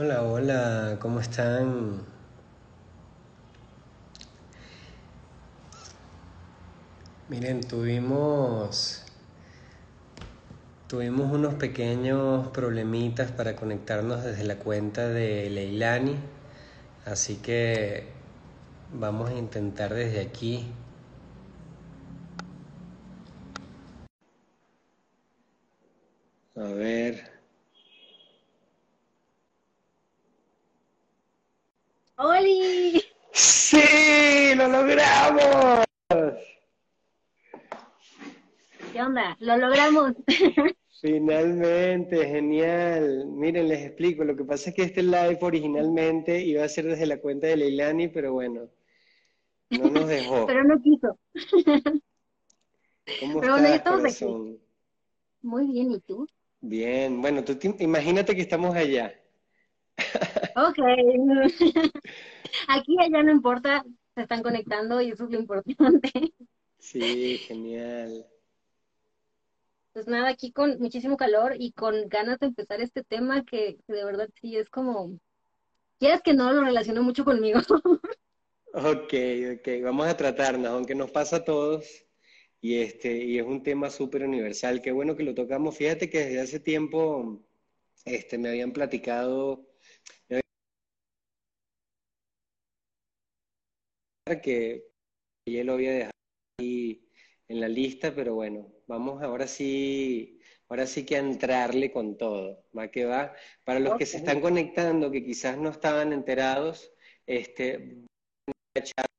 Hola, hola, ¿cómo están? Miren, tuvimos tuvimos unos pequeños problemitas para conectarnos desde la cuenta de Leilani, así que vamos a intentar desde aquí. A ver. ¡Oli! ¡Sí! ¡Lo logramos! ¿Qué onda? ¡Lo logramos! Finalmente, genial. Miren, les explico. Lo que pasa es que este live originalmente iba a ser desde la cuenta de Leilani, pero bueno, no nos dejó. pero no quiso. ¿Cómo pero bueno, estás, aquí. Muy bien, ¿y tú? Bien, bueno, tú te- imagínate que estamos allá. Ok. Aquí allá no importa, se están conectando y eso es lo importante. Sí, genial. Pues nada, aquí con muchísimo calor y con ganas de empezar este tema que de verdad sí es como, quieres que no lo relaciono mucho conmigo. Ok, ok, vamos a tratarnos, aunque nos pasa a todos, y este, y es un tema súper universal. Qué bueno que lo tocamos. Fíjate que desde hace tiempo, este, me habían platicado que ya lo había dejado en la lista, pero bueno, vamos ahora sí, ahora sí que a entrarle con todo, va que va. Para los que se están conectando, que quizás no estaban enterados, este,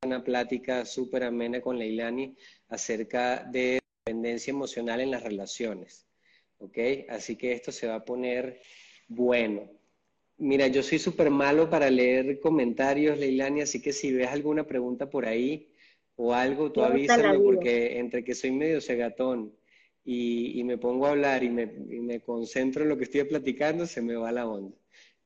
una plática súper amena con Leilani acerca de dependencia emocional en las relaciones, ¿ok? Así que esto se va a poner bueno. Mira, yo soy súper malo para leer comentarios, Leilani, así que si ves alguna pregunta por ahí o algo, tú avísame porque entre que soy medio cegatón y, y me pongo a hablar y me, y me concentro en lo que estoy platicando, se me va la onda.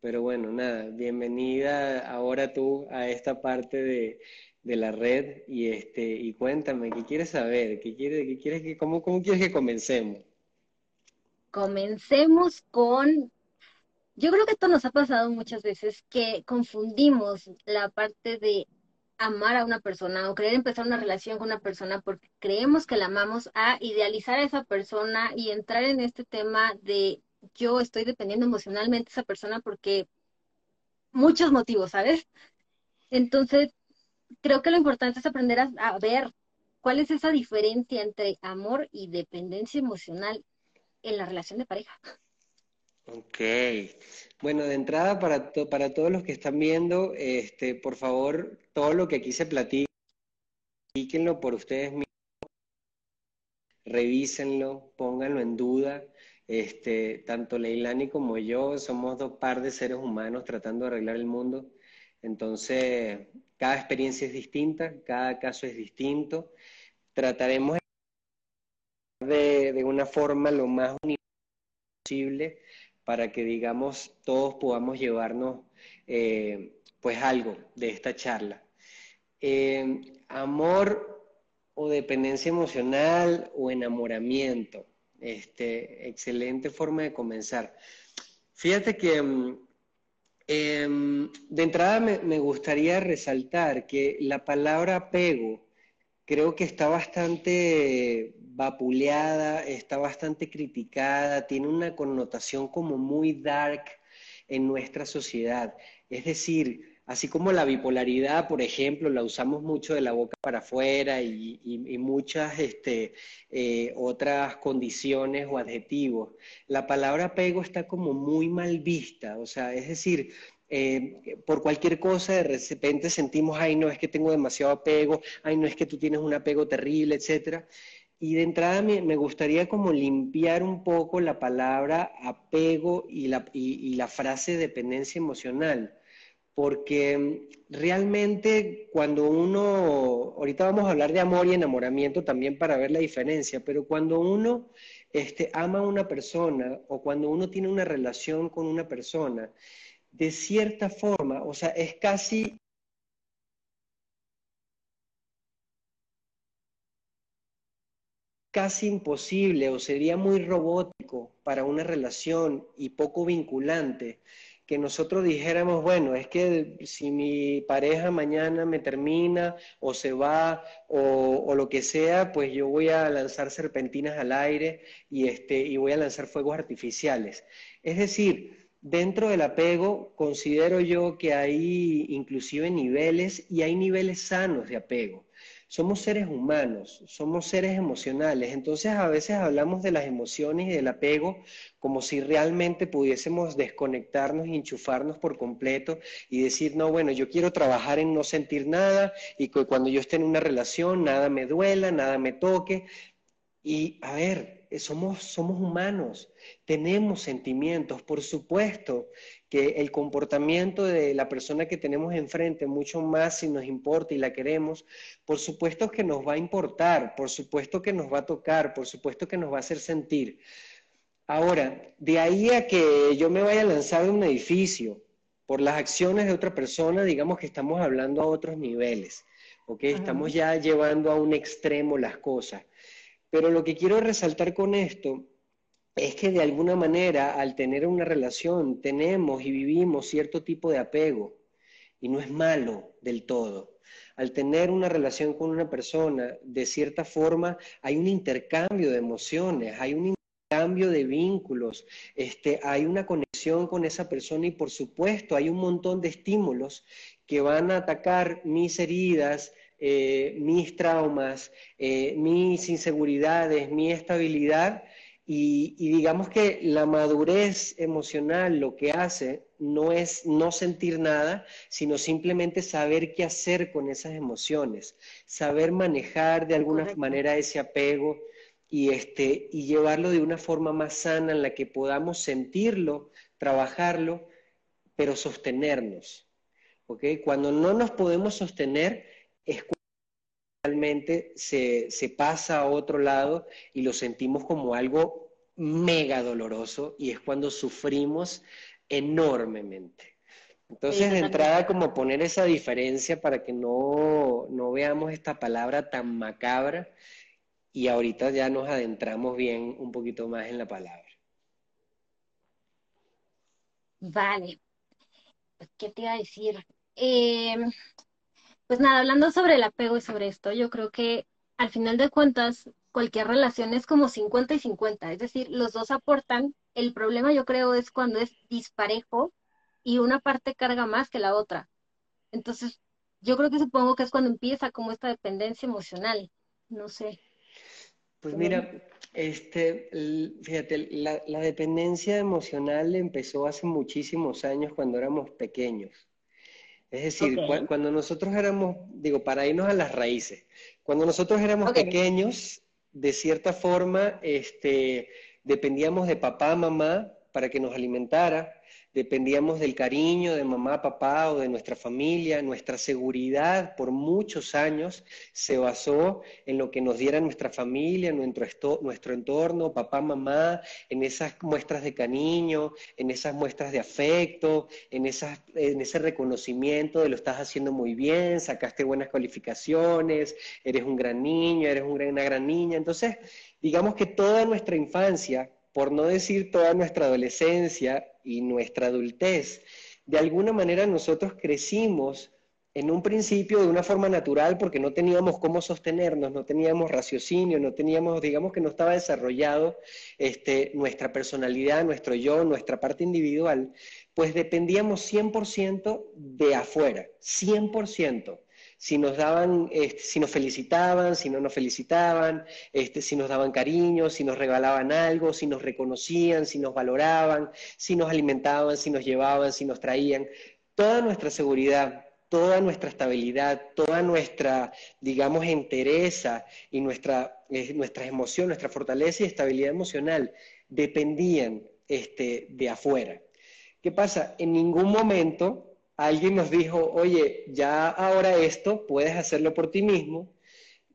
Pero bueno, nada, bienvenida ahora tú a esta parte de, de la red y este y cuéntame, ¿qué quieres saber? ¿Qué quieres, qué quieres que, cómo, cómo quieres que comencemos? Comencemos con, yo creo que esto nos ha pasado muchas veces, que confundimos la parte de amar a una persona o querer empezar una relación con una persona porque creemos que la amamos a idealizar a esa persona y entrar en este tema de yo estoy dependiendo emocionalmente de esa persona porque muchos motivos, ¿sabes? Entonces, creo que lo importante es aprender a, a ver cuál es esa diferencia entre amor y dependencia emocional en la relación de pareja. Ok. Bueno, de entrada para, to- para todos los que están viendo, este, por favor, todo lo que aquí se platica, platíquenlo por ustedes mismos, revísenlo, pónganlo en duda. Este, tanto Leilani como yo somos dos par de seres humanos tratando de arreglar el mundo. Entonces, cada experiencia es distinta, cada caso es distinto. Trataremos de, de una forma lo más posible para que, digamos, todos podamos llevarnos eh, pues algo de esta charla. Eh, amor o dependencia emocional o enamoramiento. Este, excelente forma de comenzar. Fíjate que mm, em, de entrada me, me gustaría resaltar que la palabra apego creo que está bastante vapuleada, está bastante criticada, tiene una connotación como muy dark en nuestra sociedad. Es decir, así como la bipolaridad, por ejemplo, la usamos mucho de la boca para afuera y, muchas este, eh, otras condiciones o adjetivos, la palabra apego está como muy mal vista, o sea, es decir, eh, por cualquier cosa de repente sentimos, ay, no, es que tengo demasiado apego, ay, no, es que tú tienes un apego terrible, etcétera. Y de entrada me, me gustaría como limpiar un poco la palabra apego y la, y, la frase dependencia emocional, porque mm, realmente cuando uno, ahorita vamos a hablar de amor y enamoramiento también para ver la diferencia, pero cuando uno este, ama a una persona o cuando uno tiene una relación con una persona, de cierta forma, o sea, es casi casi imposible o sería muy robótico para una relación y poco vinculante que nosotros dijéramos, bueno, es que si mi pareja mañana me termina o se va o, lo que sea, pues yo voy a lanzar serpentinas al aire y, este, y voy a lanzar fuegos artificiales. Es decir, dentro del apego considero yo que hay inclusive niveles y hay niveles sanos de apego somos seres humanos, somos seres emocionales, entonces a veces hablamos de las emociones y del apego como si realmente pudiésemos desconectarnos y enchufarnos por completo y decir, no, bueno, yo quiero trabajar en no sentir nada y que cuando yo esté en una relación nada me duela, nada me toque. Y a ver, somos, somos humanos, tenemos sentimientos, por supuesto que el comportamiento de la persona que tenemos enfrente, mucho más si nos importa y la queremos, por supuesto que nos va a importar, por supuesto que nos va a tocar, por supuesto que nos va a hacer sentir. Ahora, de ahí a que yo me vaya a lanzar de un edificio por las acciones de otra persona, digamos que estamos hablando a otros niveles, ¿ok? Estamos ya llevando a un extremo las cosas. Pero lo que quiero resaltar con esto es que de alguna manera al tener una relación tenemos y vivimos cierto tipo de apego y no es malo del todo. Al tener una relación con una persona, de cierta forma hay un intercambio de emociones, hay un intercambio de vínculos, este, hay una conexión con esa persona y por supuesto hay un montón de estímulos que van a atacar mis heridas, eh, mis traumas, eh, mis inseguridades, mi estabilidad y, digamos que la madurez emocional lo que hace no es no sentir nada, sino simplemente saber qué hacer con esas emociones, saber manejar de alguna manera ese apego y, este, y llevarlo de una forma más sana en la que podamos sentirlo, trabajarlo, pero sostenernos. Cuando no nos podemos sostener es realmente se, se pasa a otro lado y lo sentimos como algo mega doloroso y es cuando sufrimos enormemente. Entonces, de entrada, como poner esa diferencia para que no, no, veamos esta palabra tan macabra y ahorita ya nos adentramos bien un poquito más en la palabra. Vale. ¿Qué te iba a decir? Eh, pues nada, hablando sobre el apego y sobre esto, yo creo que al final de cuentas, cualquier relación es como 50 y 50, es decir, los dos aportan. El problema yo creo es cuando es disparejo y una parte carga más que la otra. Entonces, yo creo que supongo que es cuando empieza como esta dependencia emocional, no sé. Pues mira, este, fíjate, la, la dependencia emocional empezó hace muchísimos años cuando éramos pequeños. Es decir, cuando nosotros éramos, digo, para irnos a las raíces, cuando nosotros éramos pequeños, de cierta forma, este, dependíamos de papá, mamá para que nos alimentara, dependíamos del cariño de mamá, papá o de nuestra familia. Nuestra seguridad por muchos años se basó en lo que nos diera nuestra familia, nuestro, entorno, papá, mamá, en esas muestras de cariño, en esas muestras de afecto, en, esas, en ese reconocimiento de lo estás haciendo muy bien, sacaste buenas calificaciones, eres un gran niño, eres una gran niña. Entonces, digamos que toda nuestra infancia por no decir toda nuestra adolescencia y nuestra adultez, de alguna manera nosotros crecimos en un principio de una forma natural porque no teníamos cómo sostenernos, no teníamos raciocinio, no teníamos, digamos que no estaba desarrollado este, nuestra personalidad, nuestro yo, nuestra parte individual, pues dependíamos 100% de afuera, 100% si nos daban, este, si nos felicitaban, si no nos felicitaban, este, si nos daban cariño, si nos regalaban algo, si nos reconocían, si nos valoraban, si nos alimentaban, si nos llevaban, si nos traían. Toda nuestra seguridad, toda nuestra estabilidad, toda nuestra, digamos, entereza y nuestra, eh, nuestra emoción, nuestra fortaleza y estabilidad emocional dependían este, de afuera. ¿Qué pasa? En ningún momento alguien nos dijo, oye, ya ahora esto puedes hacerlo por ti mismo.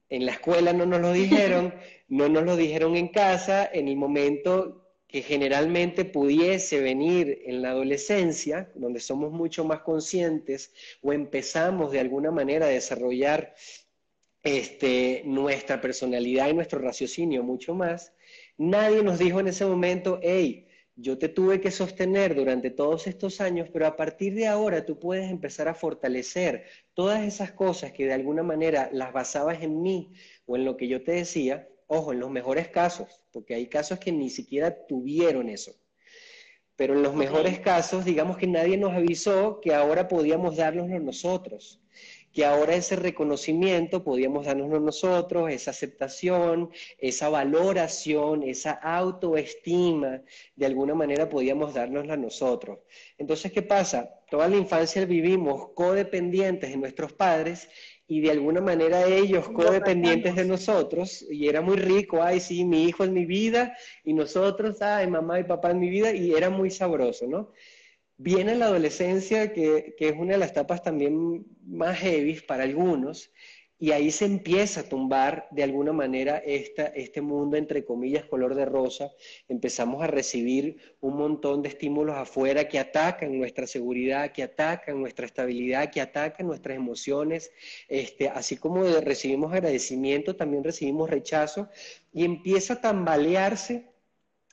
En la escuela no nos lo dijeron, no nos lo dijeron en casa, en el momento que generalmente pudiese venir en la adolescencia, donde somos mucho más conscientes o empezamos de alguna manera a desarrollar este, nuestra personalidad y nuestro raciocinio mucho más, nadie nos dijo en ese momento, hey, yo te tuve que sostener durante todos estos años, pero a partir de ahora tú puedes empezar a fortalecer todas esas cosas que de alguna manera las basabas en mí o en lo que yo te decía, ojo, en los mejores casos, porque hay casos que ni siquiera tuvieron eso. Pero en los mejores casos, digamos que nadie nos avisó que ahora podíamos dárnoslo nosotros que ahora ese reconocimiento podíamos darnos nosotros, esa aceptación, esa valoración, esa autoestima, de alguna manera podíamos dárnosla nosotros. Entonces, ¿qué pasa? Toda la infancia vivimos codependientes de nuestros padres y de alguna manera ellos codependientes de nosotros, y era muy rico, ay, sí, mi hijo es mi vida, y nosotros, ay, mamá y papá es mi vida, y era muy sabroso, ¿no? Viene la adolescencia, que, es una de las etapas también más heavy para algunos, y ahí se empieza a tumbar de alguna manera esta, este mundo, entre comillas, color de rosa. Empezamos a recibir un montón de estímulos afuera que atacan nuestra seguridad, que atacan nuestra estabilidad, que atacan nuestras emociones. Este, así como recibimos agradecimiento, también recibimos rechazo y empieza a tambalearse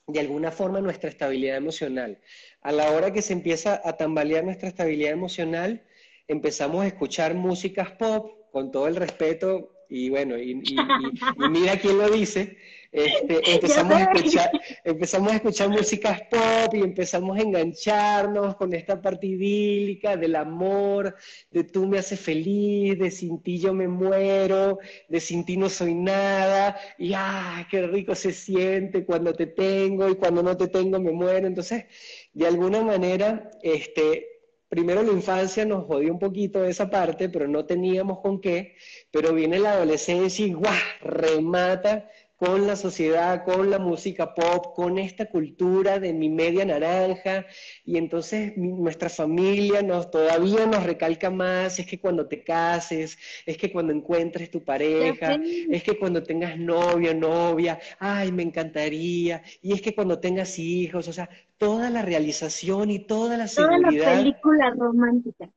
de alguna forma nuestra estabilidad emocional. A la hora que se empieza a tambalear nuestra estabilidad emocional, empezamos a escuchar músicas pop, con todo el respeto, y bueno, y, mira quién lo dice, este, empezamos, a escuchar, empezamos a escuchar músicas pop y empezamos a engancharnos con esta parte idílica del amor, de tú me haces feliz, de sin ti yo me muero, de sin ti no soy nada, y ¡ah, qué rico se siente cuando te tengo y cuando no te tengo me muero! Entonces, de alguna manera, este, primero la infancia nos jodió un poquito de esa parte, pero no teníamos con qué, pero viene la adolescencia y ¡guau! remata con la sociedad, con la música pop, con esta cultura de mi media naranja, y entonces nuestra familia nos, todavía nos recalca más, es que cuando te cases, es que cuando encuentres tu pareja, es que cuando tengas novio, novia, ay, me encantaría, y es que cuando tengas hijos, o sea, toda la realización y toda la seguridad. Toda la película romántica.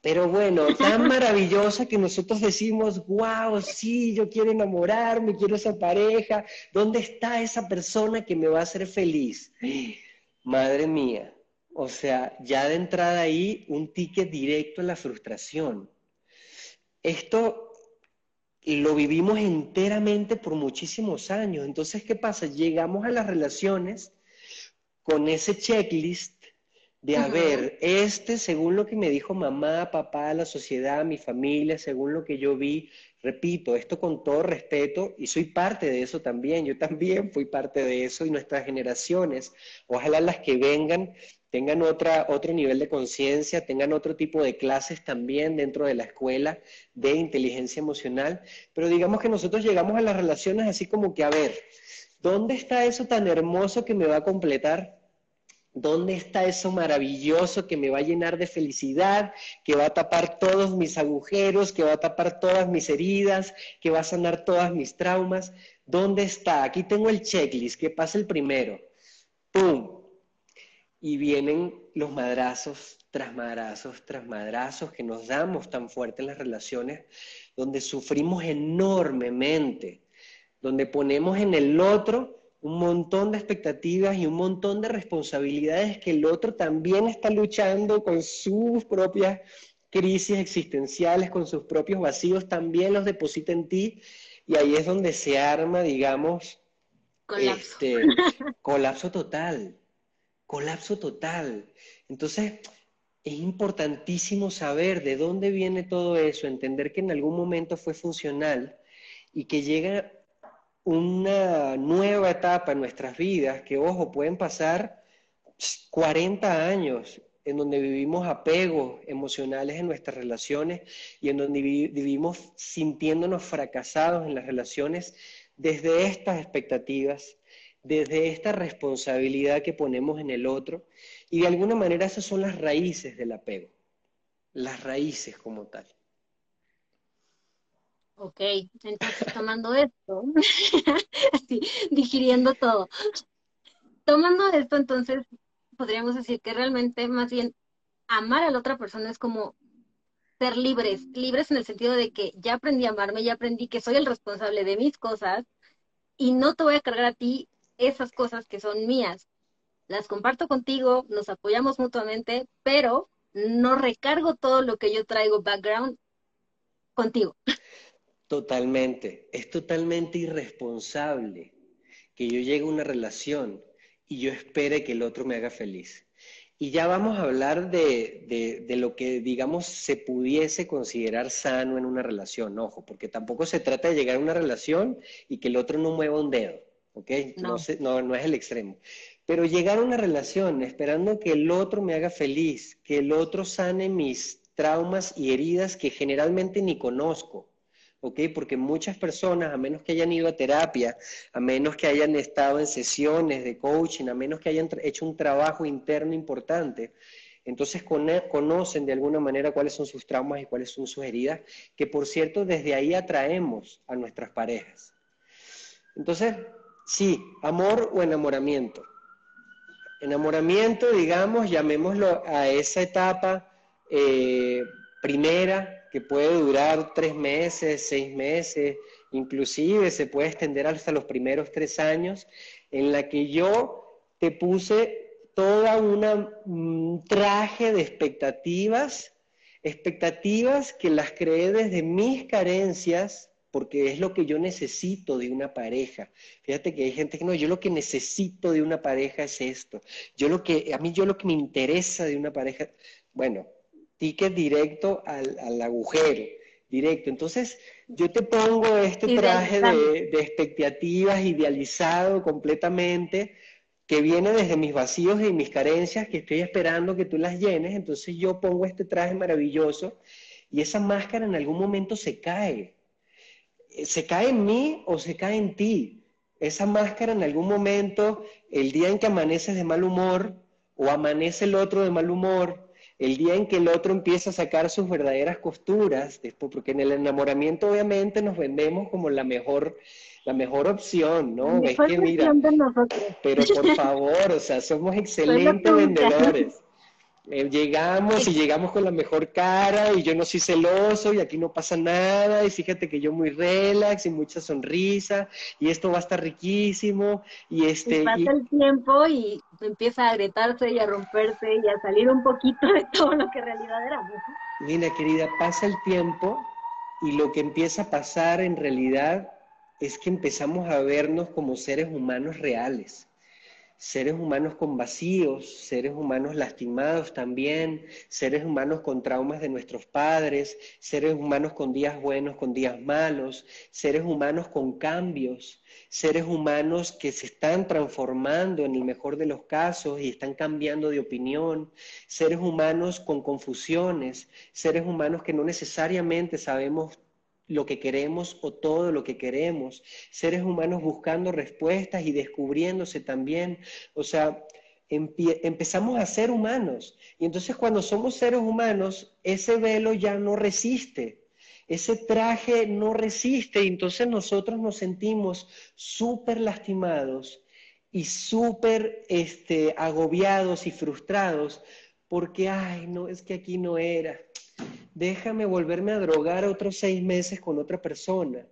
Pero bueno, tan maravillosa que nosotros decimos, wow, sí, yo quiero enamorarme, quiero esa pareja. ¿Dónde está esa persona que me va a hacer feliz? Madre mía. O sea, ya de entrada ahí, un ticket directo a la frustración. Esto lo vivimos enteramente por muchísimos años. Entonces, ¿qué pasa? Llegamos a las relaciones con ese checklist de a ver, este, según lo que me dijo mamá, papá, la sociedad, mi familia, según lo que yo vi, repito, esto con todo respeto, y soy parte de eso también, yo también fui parte de eso, y nuestras generaciones, ojalá las que vengan tengan otra, otro nivel de conciencia, tengan otro tipo de clases también dentro de la escuela de inteligencia emocional, pero digamos que nosotros llegamos a las relaciones así como que, a ver, ¿dónde está eso tan hermoso que me va a completar? ¿Dónde está eso maravilloso que me va a llenar de felicidad, que va a tapar todos mis agujeros, que va a tapar todas mis heridas, que va a sanar todas mis traumas? ¿Dónde está? Aquí tengo el checklist, que pasa el primero. ¡Pum! Y vienen los madrazos tras madrazos tras madrazos que nos damos tan fuerte en las relaciones, donde sufrimos enormemente, donde ponemos en el otro un montón de expectativas y un montón de responsabilidades que el otro también está luchando con sus propias crisis existenciales, con sus propios vacíos, también los deposita en ti y ahí es donde se arma, digamos, colapso, este, colapso total, colapso total. Entonces, es importantísimo saber de dónde viene todo eso, entender que en algún momento fue funcional y que llega una nueva etapa en nuestras vidas, que ojo, pueden pasar 40 años en donde vivimos apegos emocionales en nuestras relaciones y en donde vivimos sintiéndonos fracasados en las relaciones desde estas expectativas, desde esta responsabilidad que ponemos en el otro. Y de alguna manera esas son las raíces del apego, las raíces como tal. Ok, entonces tomando esto, así, digiriendo todo. Tomando esto, entonces, podríamos decir que realmente más bien amar a la otra persona es como ser libres, libres en el sentido de que ya aprendí a amarme, ya aprendí que soy el responsable de mis cosas y no te voy a cargar a ti esas cosas que son mías. las comparto contigo, nos apoyamos mutuamente, pero no recargo todo lo que yo traigo background contigo. Totalmente, es totalmente irresponsable que yo llegue a una relación y yo espere que el otro me haga feliz. Y ya vamos a hablar de, de, lo que, digamos, se pudiese considerar sano en una relación, ojo, porque tampoco se trata de llegar a una relación y que el otro no mueva un dedo, ¿ok? No, no, no es el extremo. Pero llegar a una relación esperando que el otro me haga feliz, que el otro sane mis traumas y heridas que generalmente ni conozco, ¿ok? Porque muchas personas, a menos que hayan ido a terapia, a menos que hayan estado en sesiones de coaching, a menos que hayan hecho un trabajo interno importante, entonces conocen de alguna manera cuáles son sus traumas y cuáles son sus heridas, que por cierto desde ahí atraemos a nuestras parejas. Entonces, sí, amor o enamoramiento. Enamoramiento, digamos, llamémoslo a esa etapa eh, primera, que puede durar tres meses, seis meses, inclusive se puede extender hasta los primeros tres años, en la que yo te puse toda una un traje de expectativas, expectativas que las creé desde mis carencias, porque es lo que yo necesito de una pareja. Fíjate que hay gente que no, yo lo que necesito de una pareja es esto. Yo lo que, a mí yo lo que me interesa de una pareja, bueno, ticket directo al, agujero, directo. Entonces, yo te pongo este traje de, de, expectativas idealizado completamente, que viene desde mis vacíos y mis carencias, que estoy esperando que tú las llenes. Entonces, yo pongo este traje maravilloso y esa máscara en algún momento se cae. Se cae en mí o se cae en ti. Esa máscara en algún momento, el día en que amaneces de mal humor o amanece el otro de mal humor, el día en que el otro empieza a sacar sus verdaderas costuras, después, porque en el enamoramiento obviamente nos vendemos como la mejor, la mejor opción, ¿no? es que mira, pero por favor, o sea, somos excelentes vendedores. Eh, llegamos y llegamos con la mejor cara y yo no soy celoso y aquí no pasa nada y fíjate que yo muy relax y mucha sonrisa y esto va a estar riquísimo y este... Y pasa el tiempo y empieza a agretarse y a romperse y a salir un poquito de todo lo que en realidad éramos. Mira querida, pasa el tiempo y lo que empieza a pasar en realidad es que empezamos a vernos como seres humanos reales seres humanos con vacíos, seres humanos lastimados también, seres humanos con traumas de nuestros padres, seres humanos con días buenos, con días malos, seres humanos con cambios, seres humanos que se están transformando en el mejor de los casos y están cambiando de opinión, seres humanos con confusiones, seres humanos que no necesariamente sabemos lo que queremos o todo lo que queremos, seres humanos buscando respuestas y descubriéndose también. O sea, empezamos a ser humanos. Y entonces cuando somos seres humanos, ese velo ya no resiste. Ese traje no resiste y entonces nosotros nos sentimos súper lastimados y súper este, agobiados y frustrados porque, ay, no, es que aquí no era, déjame volverme a drogar otros seis meses con otra persona.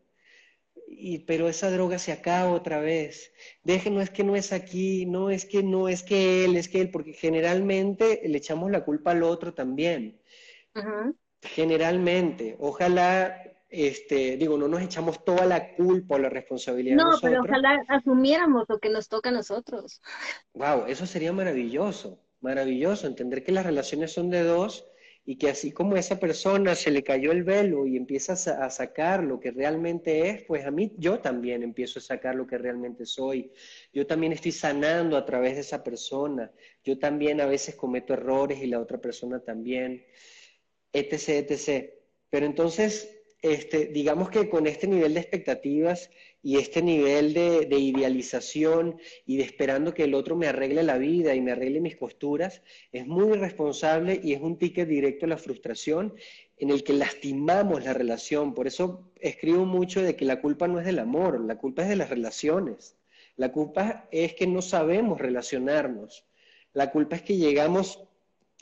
Y, pero esa droga se acaba otra vez. Deje, no es que no es aquí, no es que no es que él, es que él, porque generalmente le echamos la culpa al otro también. Generalmente, ojalá, este, digo, no nos echamos toda la culpa o la responsabilidad. No, pero ojalá asumiéramos lo que nos toca a nosotros. Wow, eso sería maravilloso, maravilloso, entender que las relaciones son de dos y que así como esa persona se le cayó el velo y empieza a sacar lo que realmente es, pues a mí yo también empiezo a sacar lo que realmente soy. Yo también estoy sanando a través de esa persona. Yo también a veces cometo errores y la otra persona también, etc., etc. Pero entonces este, digamos que con este nivel de expectativas y este nivel de, idealización y de esperando que el otro me arregle la vida y me arregle mis posturas, es muy irresponsable y es un ticket directo a la frustración en el que lastimamos la relación. Por eso escribo mucho de que la culpa no es del amor, la culpa es de las relaciones. La culpa es que no sabemos relacionarnos. La culpa es que llegamos,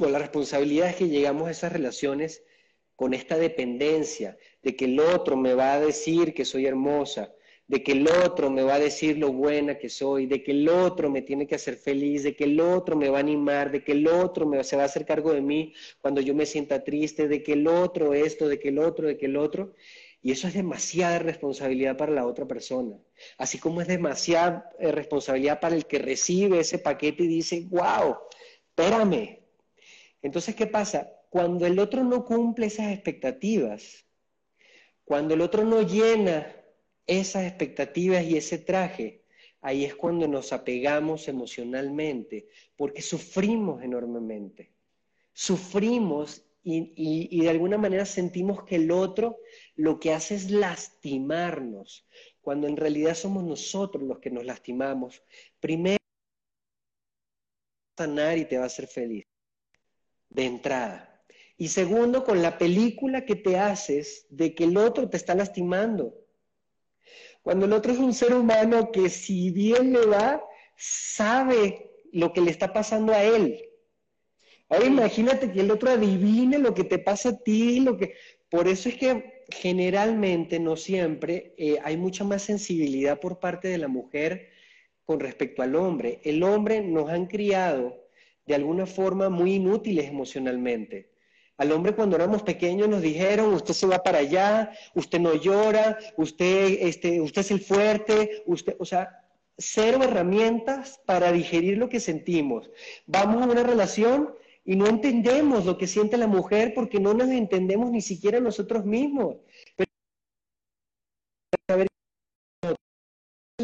o la responsabilidad es que llegamos a esas relaciones con esta dependencia de que el otro me va a decir que soy hermosa, de que el otro me va a decir lo buena que soy, de que el otro me tiene que hacer feliz, de que el otro me va a animar, de que el otro me, se va a hacer cargo de mí cuando yo me sienta triste, de que el otro esto, de que el otro, de que el otro. Y eso es demasiada responsabilidad para la otra persona. Así como es demasiada eh, responsabilidad para el que recibe ese paquete y dice, wow, espérame. Entonces, ¿qué pasa? Cuando el otro no cumple esas expectativas, cuando el otro no llena esas expectativas y ese traje, ahí es cuando nos apegamos emocionalmente, porque sufrimos enormemente. Sufrimos y, de alguna manera sentimos que el otro lo que hace es lastimarnos, cuando en realidad somos nosotros los que nos lastimamos. Primero, sanar y te va a hacer feliz, de entrada. Y segundo, con la película que te haces de que el otro te está lastimando. Cuando el otro es un ser humano que si bien le va, sabe lo que le está pasando a él. Ahora imagínate que el otro adivine lo que te pasa a ti, lo que... Por eso es que generalmente, no siempre, eh, hay mucha más sensibilidad por parte de la mujer con respecto al hombre. El hombre nos han criado de alguna forma muy inútiles emocionalmente. Al hombre cuando éramos pequeños nos dijeron, usted se va para allá, usted no llora, usted, este, usted es el fuerte, usted, o sea, cero herramientas para digerir lo que sentimos. Vamos a una relación y no entendemos lo que siente la mujer porque no nos entendemos ni siquiera nosotros mismos. Pero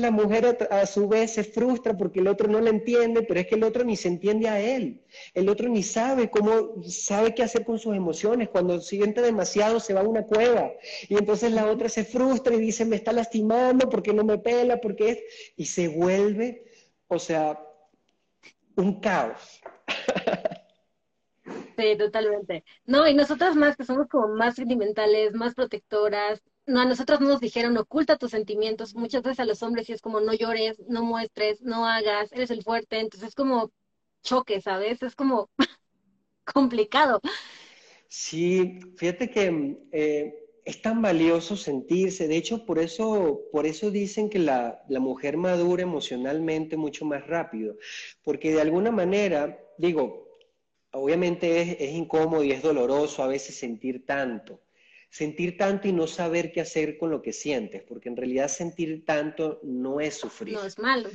la mujer a, su vez se frustra porque el otro no la entiende, pero es que el otro ni se entiende a él. El otro ni sabe cómo, sabe qué hacer con sus emociones. Cuando siente demasiado se va a una cueva. Y entonces la otra se frustra y dice, me está lastimando porque no me pela, porque es... Y se vuelve, o sea, un caos. Sí, totalmente. No, y nosotras más, que somos como más sentimentales, más protectoras, no, a nosotros nos dijeron oculta tus sentimientos. Muchas veces a los hombres sí es como no llores, no muestres, no hagas, eres el fuerte. Entonces es como choque, ¿sabes? Es como complicado. Sí, fíjate que eh, es tan valioso sentirse. De hecho, por eso, por eso dicen que la, la mujer madura emocionalmente mucho más rápido. Porque de alguna manera, digo, obviamente es, es incómodo y es doloroso a veces sentir tanto sentir tanto y no saber qué hacer con lo que sientes, porque en realidad sentir tanto no es sufrir. No es malo.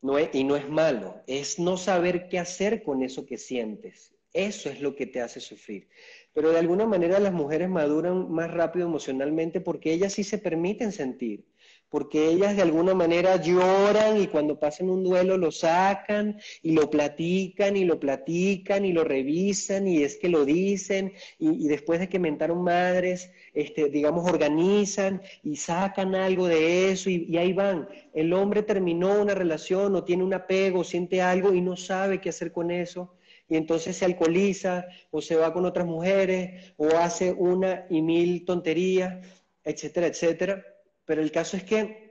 No y no es malo, es no saber qué hacer con eso que sientes. Eso es lo que te hace sufrir. Pero de alguna manera las mujeres maduran más rápido emocionalmente porque ellas sí se permiten sentir porque ellas de alguna manera lloran y cuando pasan un duelo lo sacan y lo platican y lo platican y lo revisan y es que lo dicen y, después de que mentaron madres, este, digamos, organizan y sacan algo de eso y, ahí van. El hombre terminó una relación o tiene un apego, siente algo y no sabe qué hacer con eso y entonces se alcoholiza o se va con otras mujeres o hace una y mil tonterías, etcétera, etcétera pero el caso es que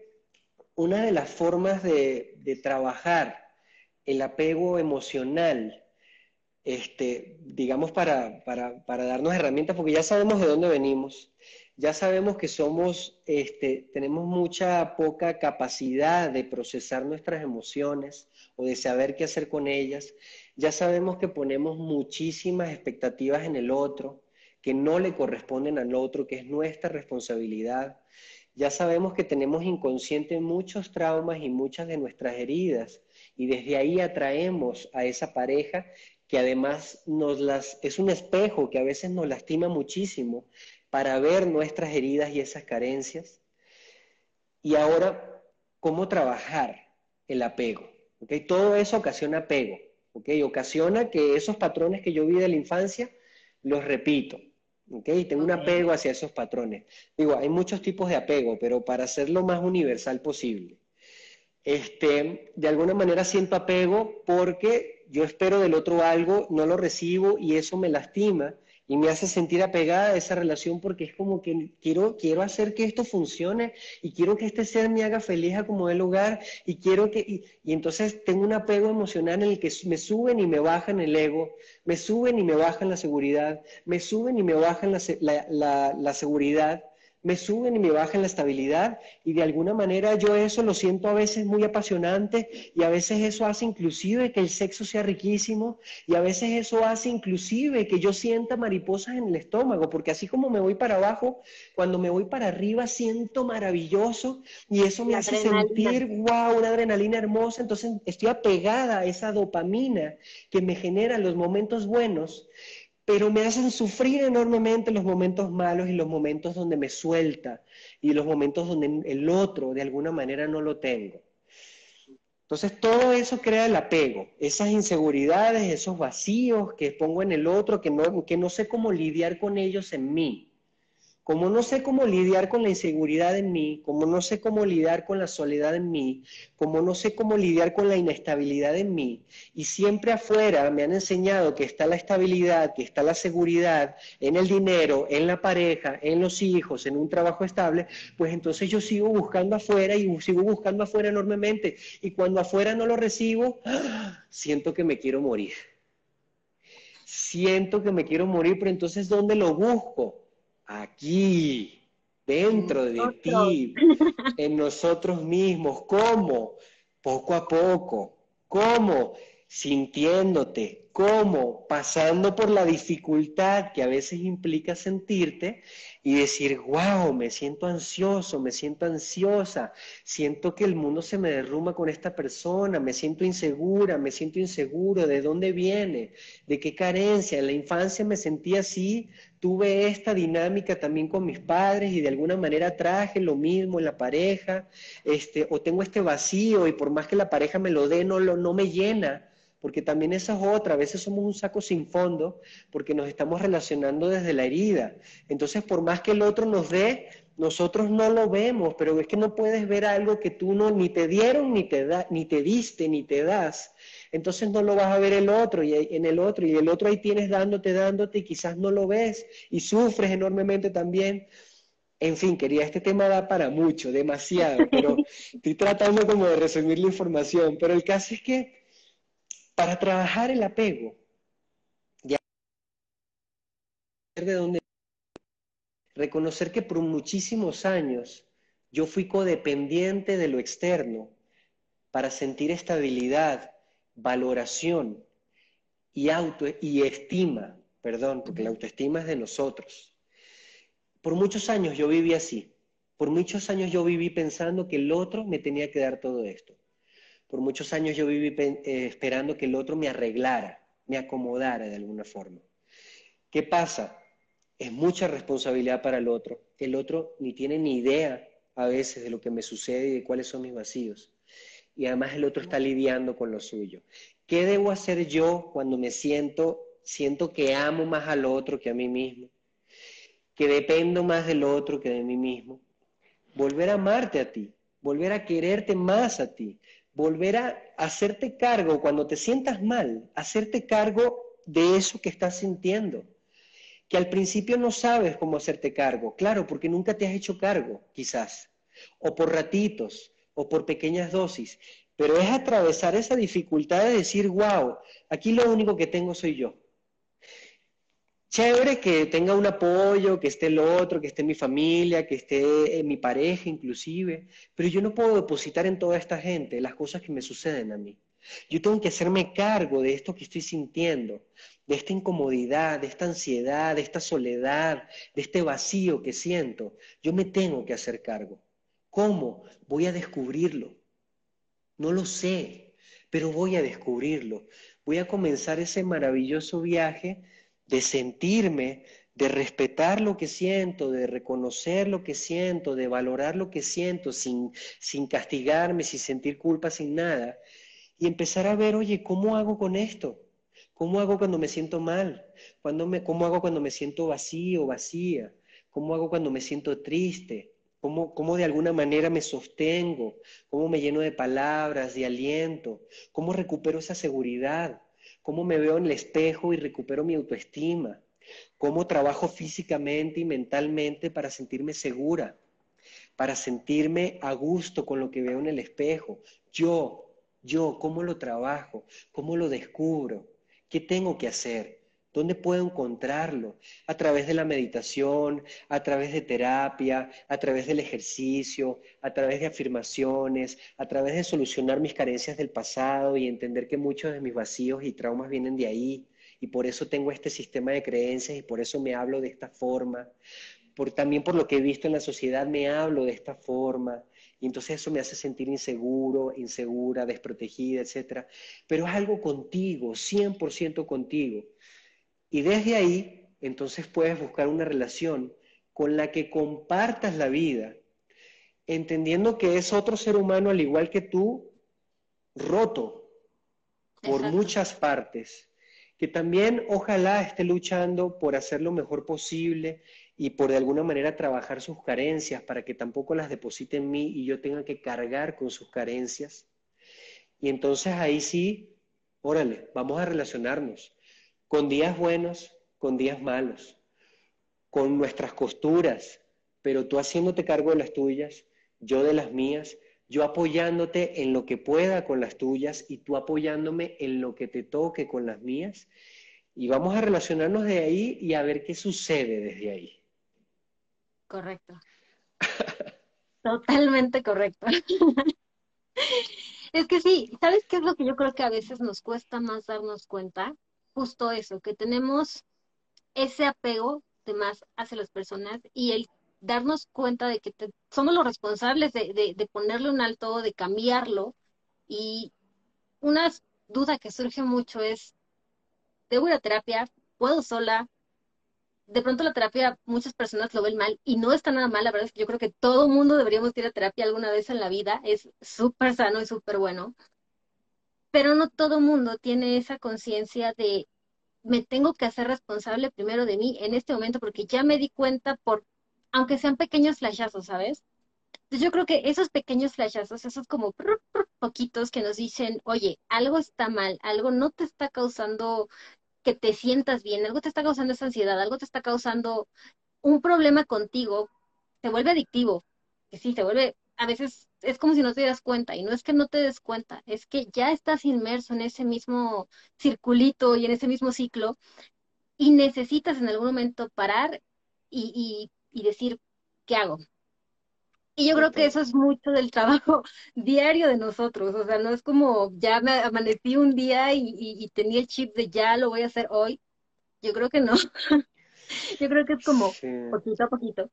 una de las formas de, trabajar el apego emocional, este, digamos, para, darnos herramientas, porque ya sabemos de dónde venimos, ya sabemos que somos, este, tenemos mucha poca capacidad de procesar nuestras emociones o de saber qué hacer con ellas, ya sabemos que ponemos muchísimas expectativas en el otro, que no le corresponden al otro, que es nuestra responsabilidad ya sabemos que tenemos inconsciente muchos traumas y muchas de nuestras heridas y desde ahí atraemos a esa pareja que además nos las es un espejo que a veces nos lastima muchísimo para ver nuestras heridas y esas carencias. Y ahora, ¿cómo trabajar el apego? ¿Okay? Todo eso ocasiona apego, ¿okay? ocasiona que esos patrones que yo vi de la infancia los repito. ¿Okay? Tengo un apego hacia esos patrones. Digo, hay muchos tipos de apego, pero para hacerlo más universal posible. Este, de alguna manera siento apego porque yo espero del otro algo, no lo recibo y eso me lastima y me hace sentir apegada a esa relación porque es como que quiero, quiero hacer que esto funcione y quiero que este ser me haga feliz a como el lugar y quiero que, y, entonces tengo un apego emocional en el que me suben y me bajan el ego, me suben y me bajan la seguridad, me suben y me bajan la, la, la seguridad, me suben y me bajan la estabilidad y de alguna manera yo eso lo siento a veces muy apasionante y a veces eso hace inclusive que el sexo sea riquísimo y a veces eso hace inclusive que yo sienta mariposas en el estómago, porque así como me voy para abajo, cuando me voy para arriba siento maravilloso y eso me hace sentir, wow, una adrenalina hermosa, entonces estoy apegada a esa dopamina que me genera los momentos buenos pero me hacen sufrir enormemente los momentos malos y los momentos donde me suelta y los momentos donde el otro de alguna manera no lo tengo. Entonces todo eso crea el apego, esas inseguridades, esos vacíos que pongo en el otro, que no, que no sé cómo lidiar con ellos en mí. Como no sé cómo lidiar con la inseguridad en mí, como no sé cómo lidiar con la soledad en mí, como no sé cómo lidiar con la inestabilidad en mí, y siempre afuera me han enseñado que está la estabilidad, que está la seguridad en el dinero, en la pareja, en los hijos, en un trabajo estable, pues entonces yo sigo buscando afuera y sigo buscando afuera enormemente. Y cuando afuera no lo recibo, siento que me quiero morir. Siento que me quiero morir, pero entonces ¿dónde lo busco? Aquí, dentro de ti, en nosotros mismos. ¿Cómo? Poco a poco. ¿Cómo? Sintiéndote, ¿Cómo? Pasando por la dificultad que a veces implica sentirte y decir, wow, me siento ansioso, me siento ansiosa, siento que el mundo se me derrumba con esta persona, me siento insegura, me siento inseguro, ¿de dónde viene? ¿De qué carencia? En la infancia me sentí así, tuve esta dinámica también con mis padres y de alguna manera traje lo mismo en la pareja, este, o tengo este vacío y por más que la pareja me lo dé, no, lo, no me llena porque también esa es otra, a veces somos un saco sin fondo porque nos estamos relacionando desde la herida. Entonces, por más que el otro nos dé, nosotros no lo vemos, pero es que no puedes ver algo que tú no ni te dieron, ni te da, ni te diste, ni te das. Entonces no lo vas a ver el otro y en el otro y el otro ahí tienes dándote, dándote y quizás no lo ves y sufres enormemente también. En fin, quería, este tema da para mucho, demasiado, pero estoy tratando como de resumir la información, pero el caso es que para trabajar el apego, de dónde reconocer que por muchísimos años yo fui codependiente de lo externo para sentir estabilidad, valoración y auto y estima, perdón, porque la autoestima es de nosotros. Por muchos años yo viví así. Por muchos años yo viví pensando que el otro me tenía que dar todo esto. Por muchos años yo viví eh, esperando que el otro me arreglara, me acomodara de alguna forma. ¿Qué pasa? Es mucha responsabilidad para el otro. El otro ni tiene ni idea a veces de lo que me sucede y de cuáles son mis vacíos. Y además el otro está lidiando con lo suyo. ¿Qué debo hacer yo cuando me siento, siento que amo más al otro que a mí mismo? Que dependo más del otro que de mí mismo. Volver a amarte a ti, volver a quererte más a ti, volver a hacerte cargo cuando te sientas mal, hacerte cargo de eso que estás sintiendo. Que al principio no sabes cómo hacerte cargo, claro, porque nunca te has hecho cargo, quizás, o por ratitos, o por pequeñas dosis, pero es atravesar esa dificultad de decir, wow, aquí lo único que tengo soy yo chévere que tenga un apoyo, que esté el otro, que esté mi familia, que esté mi pareja inclusive, pero yo no puedo depositar en toda esta gente las cosas que me suceden a mí. Yo tengo que hacerme cargo de esto que estoy sintiendo, de esta incomodidad, de esta ansiedad, de esta soledad, de este vacío que siento. Yo me tengo que hacer cargo. ¿Cómo? Voy a descubrirlo. No lo sé, pero voy a descubrirlo. Voy a comenzar ese maravilloso viaje de sentirme, de respetar lo que siento, de reconocer lo que siento, de valorar lo que siento sin, sin castigarme, sin sentir culpa, sin nada, y empezar a ver, oye, ¿cómo hago con esto? ¿Cómo hago cuando me siento mal? me, ¿Cómo hago cuando me siento vacío, vacía? ¿Cómo hago cuando me siento triste? ¿Cómo, ¿Cómo de alguna manera me sostengo? ¿Cómo me lleno de palabras, de aliento? ¿Cómo recupero esa seguridad? Cómo me veo en el espejo y recupero mi autoestima, cómo trabajo físicamente y mentalmente para sentirme segura, para sentirme a gusto con lo que veo en el espejo. Yo, yo, ¿cómo lo trabajo? ¿Cómo lo descubro? ¿Qué tengo que hacer? ¿Dónde puedo encontrarlo? A través de la meditación, a través de terapia, a través del ejercicio, a través de afirmaciones, a través de solucionar mis carencias del pasado y entender que muchos de mis vacíos y traumas vienen de ahí y por eso tengo este sistema de creencias y por eso me hablo de esta forma. Por, también por lo que he visto en la sociedad me hablo de esta forma y entonces eso me hace sentir inseguro, insegura, desprotegida, etc. Pero es algo contigo, 100% contigo. Y desde ahí, entonces puedes buscar una relación con la que compartas la vida, entendiendo que es otro ser humano al igual que tú, roto por muchas partes, que también ojalá esté luchando por hacer lo mejor posible y por de alguna manera trabajar sus carencias para que tampoco las deposite en mí y yo tenga que cargar con sus carencias. Y entonces ahí sí, órale, vamos a relacionarnos con días buenos, con días malos, con nuestras costuras, pero tú haciéndote cargo de las tuyas, yo de las mías, yo apoyándote en lo que pueda con las tuyas y tú apoyándome en lo que te toque con las mías. Y vamos a relacionarnos de ahí y a ver qué sucede desde ahí. Correcto. Totalmente correcto. es que sí, ¿sabes qué es lo que yo creo que a veces nos cuesta más darnos cuenta? Justo eso, que tenemos ese apego de más hacia las personas y el darnos cuenta de que somos los responsables de, ponerle un alto, de cambiarlo. Y una duda que surge mucho es, ¿debo ir a terapia? ¿Puedo sola? De pronto la terapia muchas personas lo ven mal y no está nada mal, la verdad es que yo creo que todo mundo deberíamos ir a terapia alguna vez en la vida, es súper sano y súper bueno pero no todo mundo tiene esa conciencia de me tengo que hacer responsable primero de mí en este momento porque ya me di cuenta por, aunque sean pequeños flashazos, ¿sabes? Entonces yo creo que esos pequeños flashazos, esos como poquitos que nos dicen, oye, algo está mal, algo no te está causando que te sientas bien, algo te está causando esa ansiedad, algo te está causando un problema contigo, se vuelve adictivo, sí, se vuelve a veces es como si no te dieras cuenta, y no es que no te des cuenta, es que ya estás inmerso en ese mismo circulito y en ese mismo ciclo, y necesitas en algún momento parar y, decir, ¿qué hago? Y yo creo que eso es mucho del trabajo diario de nosotros, o sea, no es como ya me amanecí un día y, tenía el chip de ya lo voy a hacer hoy, yo creo que no, yo creo que es como poquito a poquito.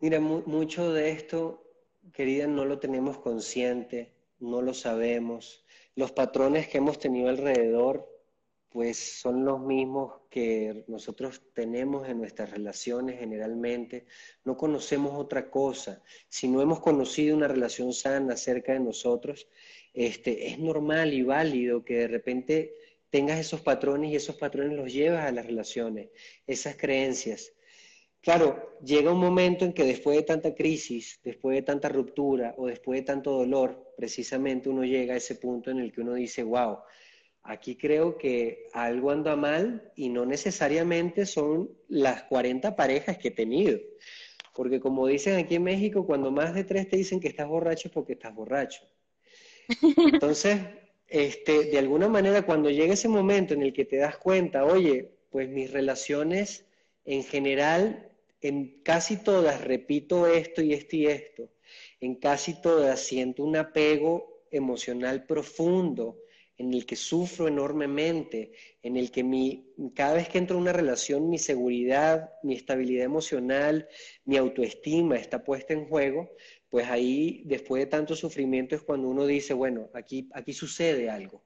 Mira, mucho de esto querida, no lo tenemos consciente, no lo sabemos. Los patrones que hemos tenido alrededor, pues son los mismos que nosotros tenemos en nuestras relaciones generalmente. No conocemos otra cosa. Si no hemos conocido una relación sana cerca de nosotros, este, es normal y válido que de repente tengas esos patrones y esos patrones los llevas a las relaciones, esas creencias. Claro, llega un momento en que después de tanta crisis, después de tanta ruptura o después de tanto dolor, precisamente uno llega a ese punto en el que uno dice, wow, aquí creo que algo anda mal y no necesariamente son las 40 parejas que he tenido. Porque como dicen aquí en México, cuando más de tres te dicen que estás borracho es porque estás borracho. Entonces, este, de alguna manera, cuando llega ese momento en el que te das cuenta, oye, pues mis relaciones en general en casi todas repito esto y esto y esto. En casi todas siento un apego emocional profundo en el que sufro enormemente, en el que mi, cada vez que entro en una relación mi seguridad, mi estabilidad emocional, mi autoestima está puesta en juego, pues ahí después de tanto sufrimiento es cuando uno dice, bueno, aquí, aquí sucede algo.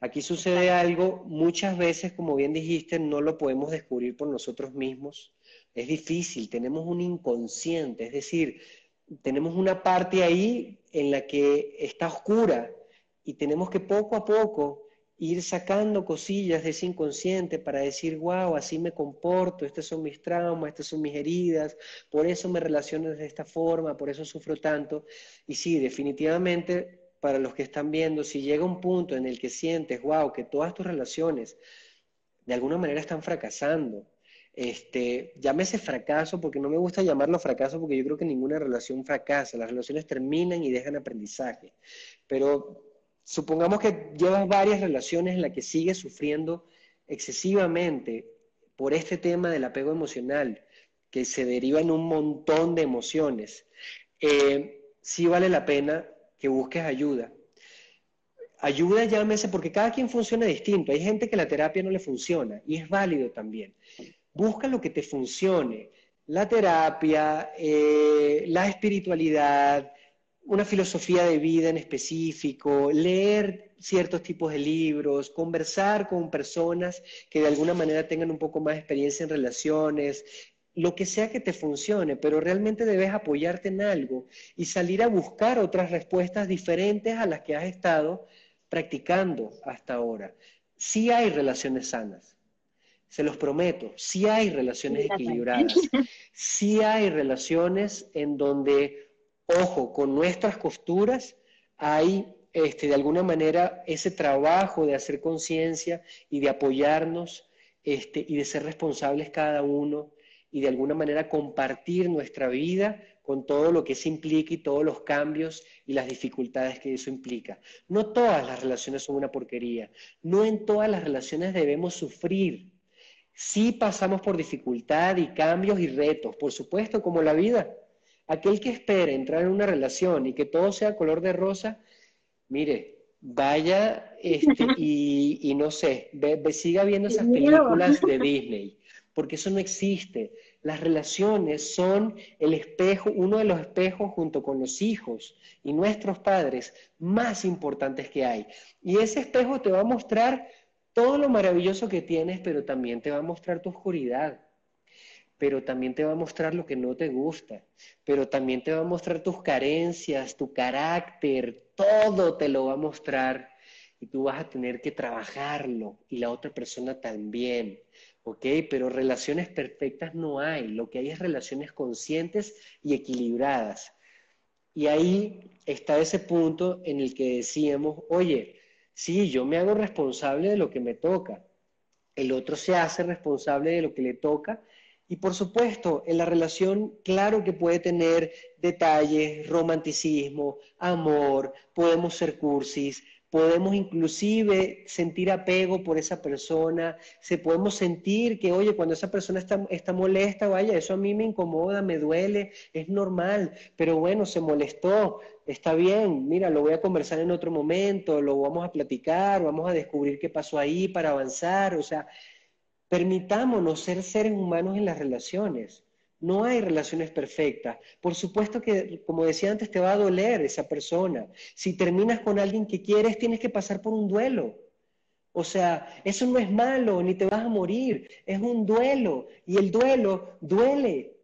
Aquí sucede algo, muchas veces, como bien dijiste, no lo podemos descubrir por nosotros mismos, es difícil, tenemos un inconsciente, es decir, tenemos una parte ahí en la que está oscura y tenemos que poco a poco ir sacando cosillas de ese inconsciente para decir, wow, así me comporto, estos son mis traumas, estas son mis heridas, por eso me relaciono de esta forma, por eso sufro tanto. Y sí, definitivamente, para los que están viendo, si llega un punto en el que sientes, wow, que todas tus relaciones de alguna manera están fracasando, este, llámese fracaso, porque no me gusta llamarlo fracaso, porque yo creo que ninguna relación fracasa, las relaciones terminan y dejan aprendizaje. Pero supongamos que llevas varias relaciones en las que sigues sufriendo excesivamente por este tema del apego emocional, que se deriva en un montón de emociones, eh, sí vale la pena que busques ayuda. Ayuda, llámese, porque cada quien funciona distinto. Hay gente que la terapia no le funciona y es válido también. Busca lo que te funcione. La terapia, eh, la espiritualidad, una filosofía de vida en específico, leer ciertos tipos de libros, conversar con personas que de alguna manera tengan un poco más experiencia en relaciones, lo que sea que te funcione, pero realmente debes apoyarte en algo y salir a buscar otras respuestas diferentes a las que has estado practicando hasta ahora. Sí hay relaciones sanas, se los prometo, sí hay relaciones equilibradas, sí hay relaciones en donde, ojo, con nuestras costuras hay este, de alguna manera ese trabajo de hacer conciencia y de apoyarnos este, y de ser responsables cada uno y de alguna manera compartir nuestra vida con todo lo que eso implica y todos los cambios y las dificultades que eso implica. No todas las relaciones son una porquería, no en todas las relaciones debemos sufrir. Sí pasamos por dificultad y cambios y retos, por supuesto, como la vida. Aquel que espere entrar en una relación y que todo sea color de rosa, mire, vaya este, y, no sé, siga viendo esas películas de Disney, porque eso no existe. Las relaciones son el espejo, uno de los espejos junto con los hijos y nuestros padres más importantes que hay. Y ese espejo te va a mostrar todo lo maravilloso que tienes, pero también te va a mostrar tu oscuridad pero también te va a mostrar lo que no te gusta, pero también te va a mostrar tus carencias, tu carácter, todo te lo va a mostrar y tú vas a tener que trabajarlo y la otra persona también, ¿ok? Pero relaciones perfectas no hay, lo que hay es relaciones conscientes y equilibradas. Y ahí está ese punto en el que decíamos, oye, sí, yo me hago responsable de lo que me toca, el otro se hace responsable de lo que le toca. Y por supuesto, en la relación, claro que puede tener detalles, romanticismo, amor, podemos ser cursis, podemos inclusive sentir apego por esa persona, se podemos sentir que, oye, cuando esa persona está, está molesta, vaya, eso a mí me incomoda, me duele, es normal, pero bueno, se molestó, está bien, mira, lo voy a conversar en otro momento, lo vamos a platicar, vamos a descubrir qué pasó ahí para avanzar, o sea, Permitámonos ser seres humanos en las relaciones. No hay relaciones perfectas. Por supuesto que, como decía antes, te va a doler esa persona. Si terminas con alguien que quieres, tienes que pasar por un duelo. O sea, eso no es malo, ni te vas a morir. Es un duelo. Y el duelo duele.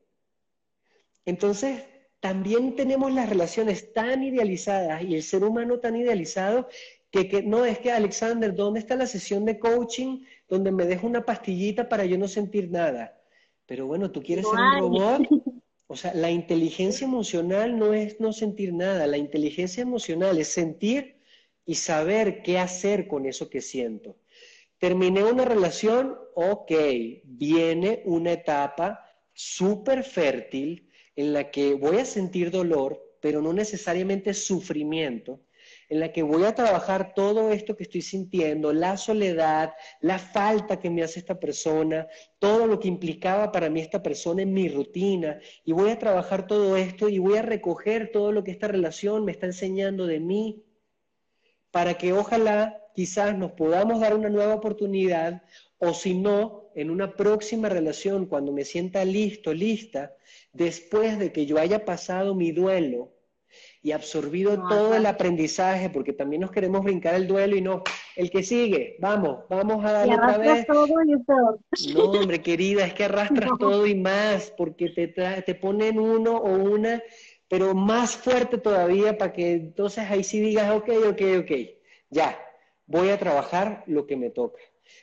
Entonces, también tenemos las relaciones tan idealizadas y el ser humano tan idealizado que, no es que, Alexander, ¿dónde está la sesión de coaching donde me dejo una pastillita para yo no sentir nada? Pero bueno, tú quieres ser un robot. O sea, la inteligencia emocional no es no sentir nada, la inteligencia emocional es sentir y saber qué hacer con eso que siento. Terminé una relación, ok, viene una etapa súper fértil en la que voy a sentir dolor, pero no necesariamente sufrimiento, en la que voy a trabajar todo esto que estoy sintiendo, la soledad, la falta que me hace esta persona, todo lo que implicaba para mí esta persona en mi rutina, y voy a trabajar todo esto y voy a recoger todo lo que esta relación me está enseñando de mí, para que ojalá quizás nos podamos dar una nueva oportunidad, o si no, en una próxima relación, cuando me sienta listo, lista, después de que yo haya pasado mi duelo, y absorbido todo el aprendizaje, porque también nos queremos brincar el duelo y no, el que sigue, vamos, vamos a darle otra vez. Todo y No, hombre, querida, es que arrastras todo y más, porque te, te ponen uno o una, pero más fuerte todavía para que entonces ahí sí digas, ok, ok, ok, ya, voy a trabajar lo que me toca.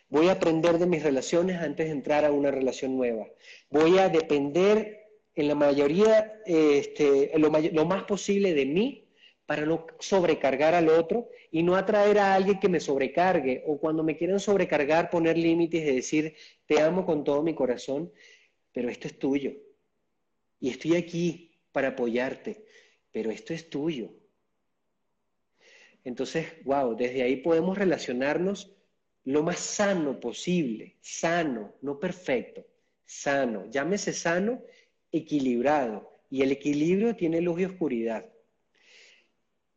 Voy a aprender de mis relaciones antes de entrar a una relación nueva. Voy a depender en la mayoría, este, lo, más posible de mí para no sobrecargar al otro y no atraer a alguien que me sobrecargue. O cuando me quieren sobrecargar poner límites y decir te amo con todo mi corazón, pero esto es tuyo. Y estoy aquí para apoyarte, pero esto es tuyo. Entonces, wow, desde ahí podemos relacionarnos lo más sano posible, sano, no perfecto, sano, llámese sano, equilibrado, y el equilibrio tiene luz y oscuridad.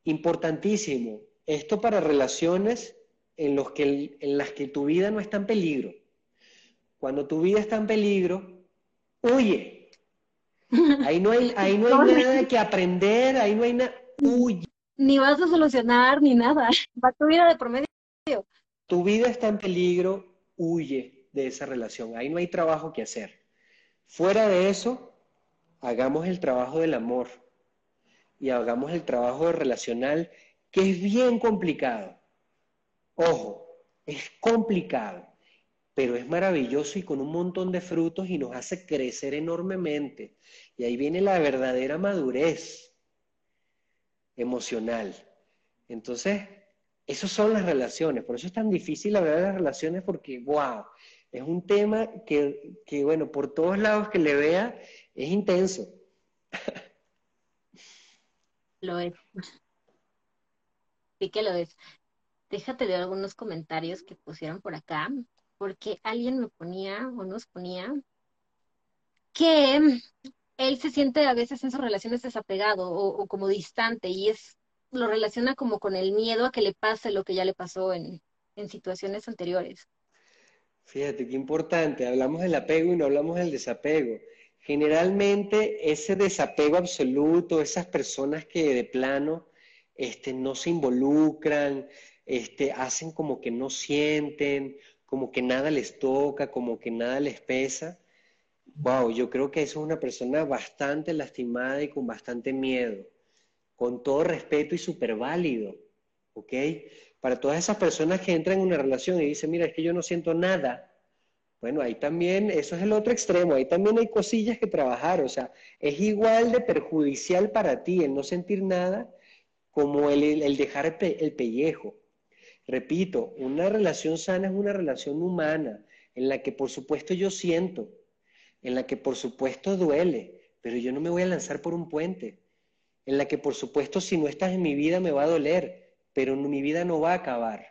Importantísimo, esto para relaciones en, los que, en las que tu vida no está en peligro. Cuando tu vida está en peligro, huye. Ahí no hay, ahí no hay nada que aprender, ahí no hay nada, huye. Ni vas a solucionar ni nada, va tu vida de promedio. Tu vida está en peligro, huye de esa relación, ahí no hay trabajo que hacer. Fuera de eso, hagamos el trabajo del amor y hagamos el trabajo relacional, que es bien complicado. Ojo, es complicado, pero es maravilloso y con un montón de frutos y nos hace crecer enormemente. Y ahí viene la verdadera madurez emocional. Entonces, esas son las relaciones. Por eso es tan difícil hablar de las relaciones porque, wow, es un tema que, que, bueno, por todos lados que le vea, es intenso. Lo es. Sí que lo es. Déjate de algunos comentarios que pusieron por acá, porque alguien me ponía o nos ponía que él se siente a veces en sus relaciones desapegado o, o, como distante y es lo relaciona como con el miedo a que le pase lo que ya le pasó en, en situaciones anteriores. Fíjate qué importante, hablamos del apego y no hablamos del desapego. Generalmente ese desapego absoluto, esas personas que de plano este, no se involucran, este, hacen como que no sienten, como que nada les toca, como que nada les pesa. Wow, yo creo que eso es una persona bastante lastimada y con bastante miedo, con todo respeto y súper válido, ¿ok? Para todas esas personas que entran en una relación y dicen, mira, es que yo no siento nada, bueno, ahí también, eso es el otro extremo, ahí también hay cosillas que trabajar, o sea, es igual de perjudicial para ti el no sentir nada como el, dejar el, pellejo. Repito, una relación sana es una relación humana, en la que por supuesto yo siento, en la que por supuesto duele, pero yo no me voy a lanzar por un puente, en la que por supuesto si no estás en mi vida me va a doler, pero mi vida no va a acabar.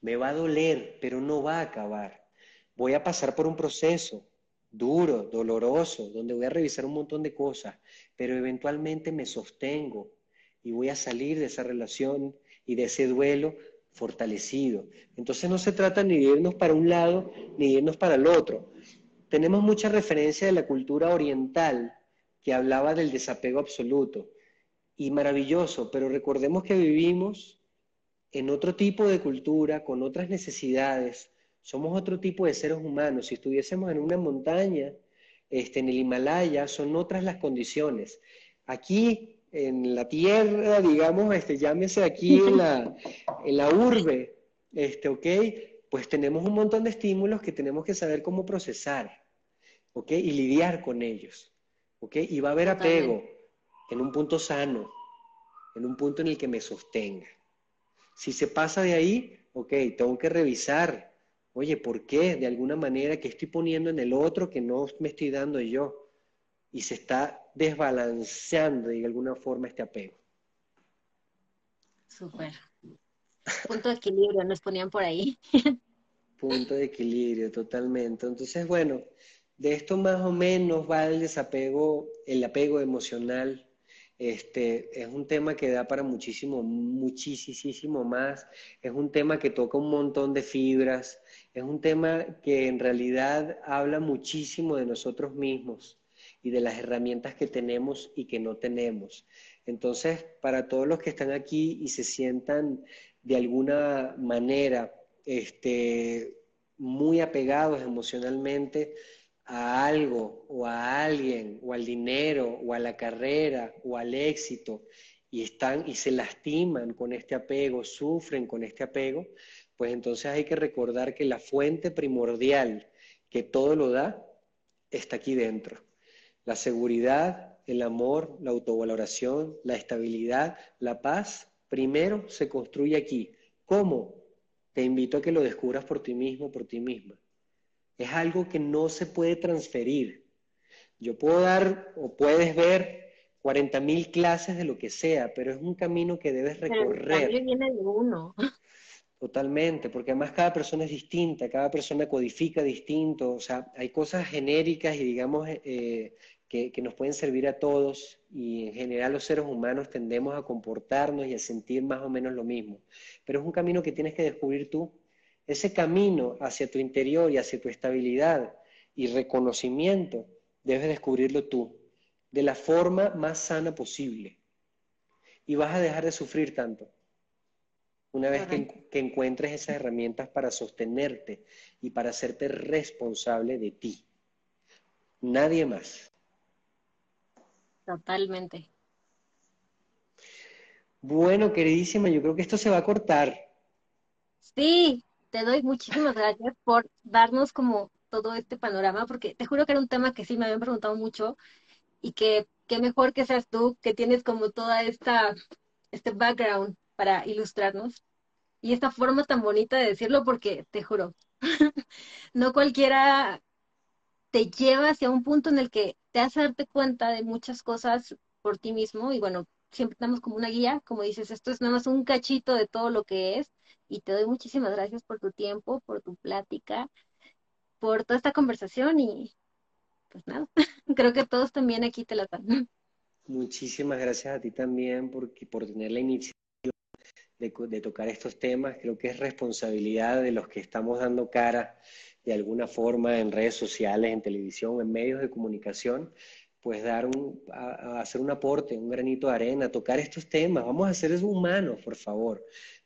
Me va a doler, pero no va a acabar voy a pasar por un proceso duro, doloroso, donde voy a revisar un montón de cosas, pero eventualmente me sostengo y voy a salir de esa relación y de ese duelo fortalecido. Entonces no se trata ni de irnos para un lado ni de irnos para el otro. Tenemos mucha referencia de la cultura oriental que hablaba del desapego absoluto y maravilloso, pero recordemos que vivimos en otro tipo de cultura, con otras necesidades, somos otro tipo de seres humanos. Si estuviésemos en una montaña, este, en el Himalaya, son otras las condiciones. Aquí, en la tierra, digamos, este, llámese aquí en la, en la urbe, este, ¿ok? Pues tenemos un montón de estímulos que tenemos que saber cómo procesar, ¿ok? Y lidiar con ellos, ¿ok? Y va a haber apego en un punto sano, en un punto en el que me sostenga. Si se pasa de ahí, ok, tengo que revisar Oye, ¿por qué? De alguna manera, que estoy poniendo en el otro que no me estoy dando yo? Y se está desbalanceando de alguna forma este apego. Súper. Punto de equilibrio, nos ponían por ahí. Punto de equilibrio, totalmente. Entonces, bueno, de esto más o menos va el desapego, el apego emocional este, es un tema que da para muchísimo, muchísimo más. Es un tema que toca un montón de fibras. Es un tema que en realidad habla muchísimo de nosotros mismos y de las herramientas que tenemos y que no tenemos. Entonces, para todos los que están aquí y se sientan de alguna manera este, muy apegados emocionalmente, a algo o a alguien o al dinero o a la carrera o al éxito y están y se lastiman con este apego, sufren con este apego, pues entonces hay que recordar que la fuente primordial que todo lo da está aquí dentro. La seguridad, el amor, la autovaloración, la estabilidad, la paz, primero se construye aquí. ¿Cómo? Te invito a que lo descubras por ti mismo, por ti misma. Es algo que no se puede transferir. Yo puedo dar o puedes ver 40 mil clases de lo que sea, pero es un camino que debes recorrer. Pero viene de uno. Totalmente, porque además cada persona es distinta, cada persona codifica distinto, o sea, hay cosas genéricas y digamos eh, que, que, nos pueden servir a todos y en general los seres humanos tendemos a comportarnos y a sentir más o menos lo mismo, pero es un camino que tienes que descubrir tú. Ese camino hacia tu interior y hacia tu estabilidad y reconocimiento, debes descubrirlo tú, de la forma más sana posible. Y vas a dejar de sufrir tanto una vez que, encuentres esas herramientas para sostenerte y para hacerte responsable de ti. Nadie más. Totalmente. Bueno, queridísima, yo creo que esto se va a cortar. Sí, te doy muchísimas gracias por darnos como todo este panorama, porque te juro que era un tema que sí me habían preguntado mucho y que qué mejor que seas tú, que tienes como toda esta, este background para ilustrarnos. Y esta forma tan bonita de decirlo, porque te juro, no cualquiera te lleva hacia un punto en el que te hace darte cuenta de muchas cosas por ti mismo y bueno, siempre damos como una guía, como dices, esto es nada más un cachito de todo lo que es y te doy muchísimas gracias por tu tiempo, por tu plática, por toda esta conversación y pues nada, creo que todos también aquí te la dan. Muchísimas gracias a ti también por, por tener la iniciativa de, tocar estos temas. Creo que es responsabilidad de los que estamos dando cara de alguna forma en redes sociales, en televisión, en medios de comunicación, pues dar un, hacer un aporte, un granito de arena, tocar estos temas. Vamos a ser humanos, por favor.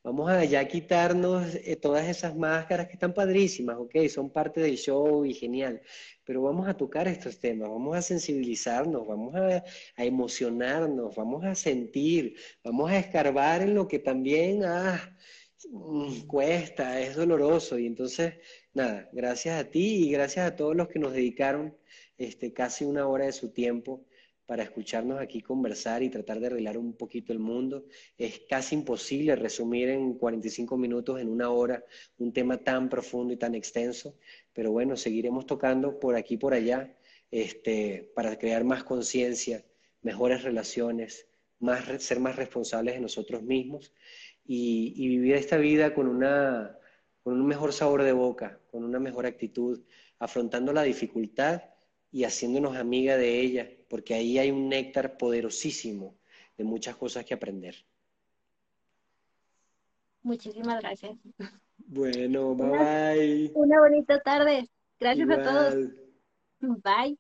Vamos a ya quitarnos eh, todas esas máscaras que están padrísimas, ok, son parte del show y genial, pero vamos a tocar estos temas, vamos a sensibilizarnos, vamos a, emocionarnos, vamos a sentir, vamos a escarbar en lo que también ah, mm, cuesta, es doloroso. Y entonces, nada, gracias a ti y gracias a todos los que nos dedicaron este, casi una hora de su tiempo para escucharnos aquí conversar y tratar de arreglar un poquito el mundo. Es casi imposible resumir en 45 minutos, en una hora, un tema tan profundo y tan extenso, pero bueno, seguiremos tocando por aquí y por allá este, para crear más conciencia, mejores relaciones, más, ser más responsables de nosotros mismos y, y vivir esta vida con, una, con un mejor sabor de boca, con una mejor actitud, afrontando la dificultad y haciéndonos amiga de ella, porque ahí hay un néctar poderosísimo de muchas cosas que aprender. Muchísimas gracias. Bueno, bye bye. Una bonita tarde. Gracias a todos. Bye.